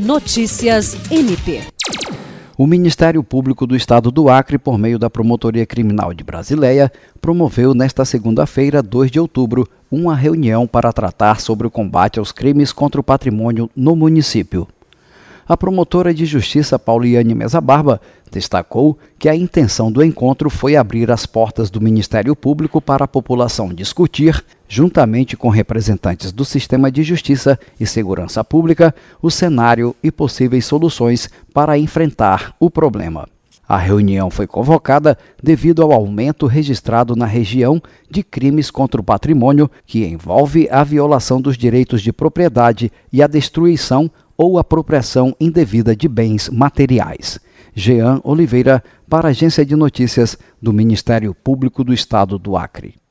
Notícias MP. O Ministério Público do Estado do Acre, por meio da Promotoria Criminal de Brasileia, promoveu nesta segunda-feira, 2 de outubro, uma reunião para tratar sobre o combate aos crimes contra o patrimônio no município. A promotora de justiça Pauliane Mesa Barba destacou que a intenção do encontro foi abrir as portas do Ministério Público para a população discutir, juntamente com representantes do sistema de justiça e segurança pública, o cenário e possíveis soluções para enfrentar o problema. A reunião foi convocada devido ao aumento registrado na região de crimes contra o patrimônio, que envolve a violação dos direitos de propriedade e a destruição ou apropriação indevida de bens materiais. Jean Oliveira, para a Agência de Notícias do Ministério Público do Estado do Acre.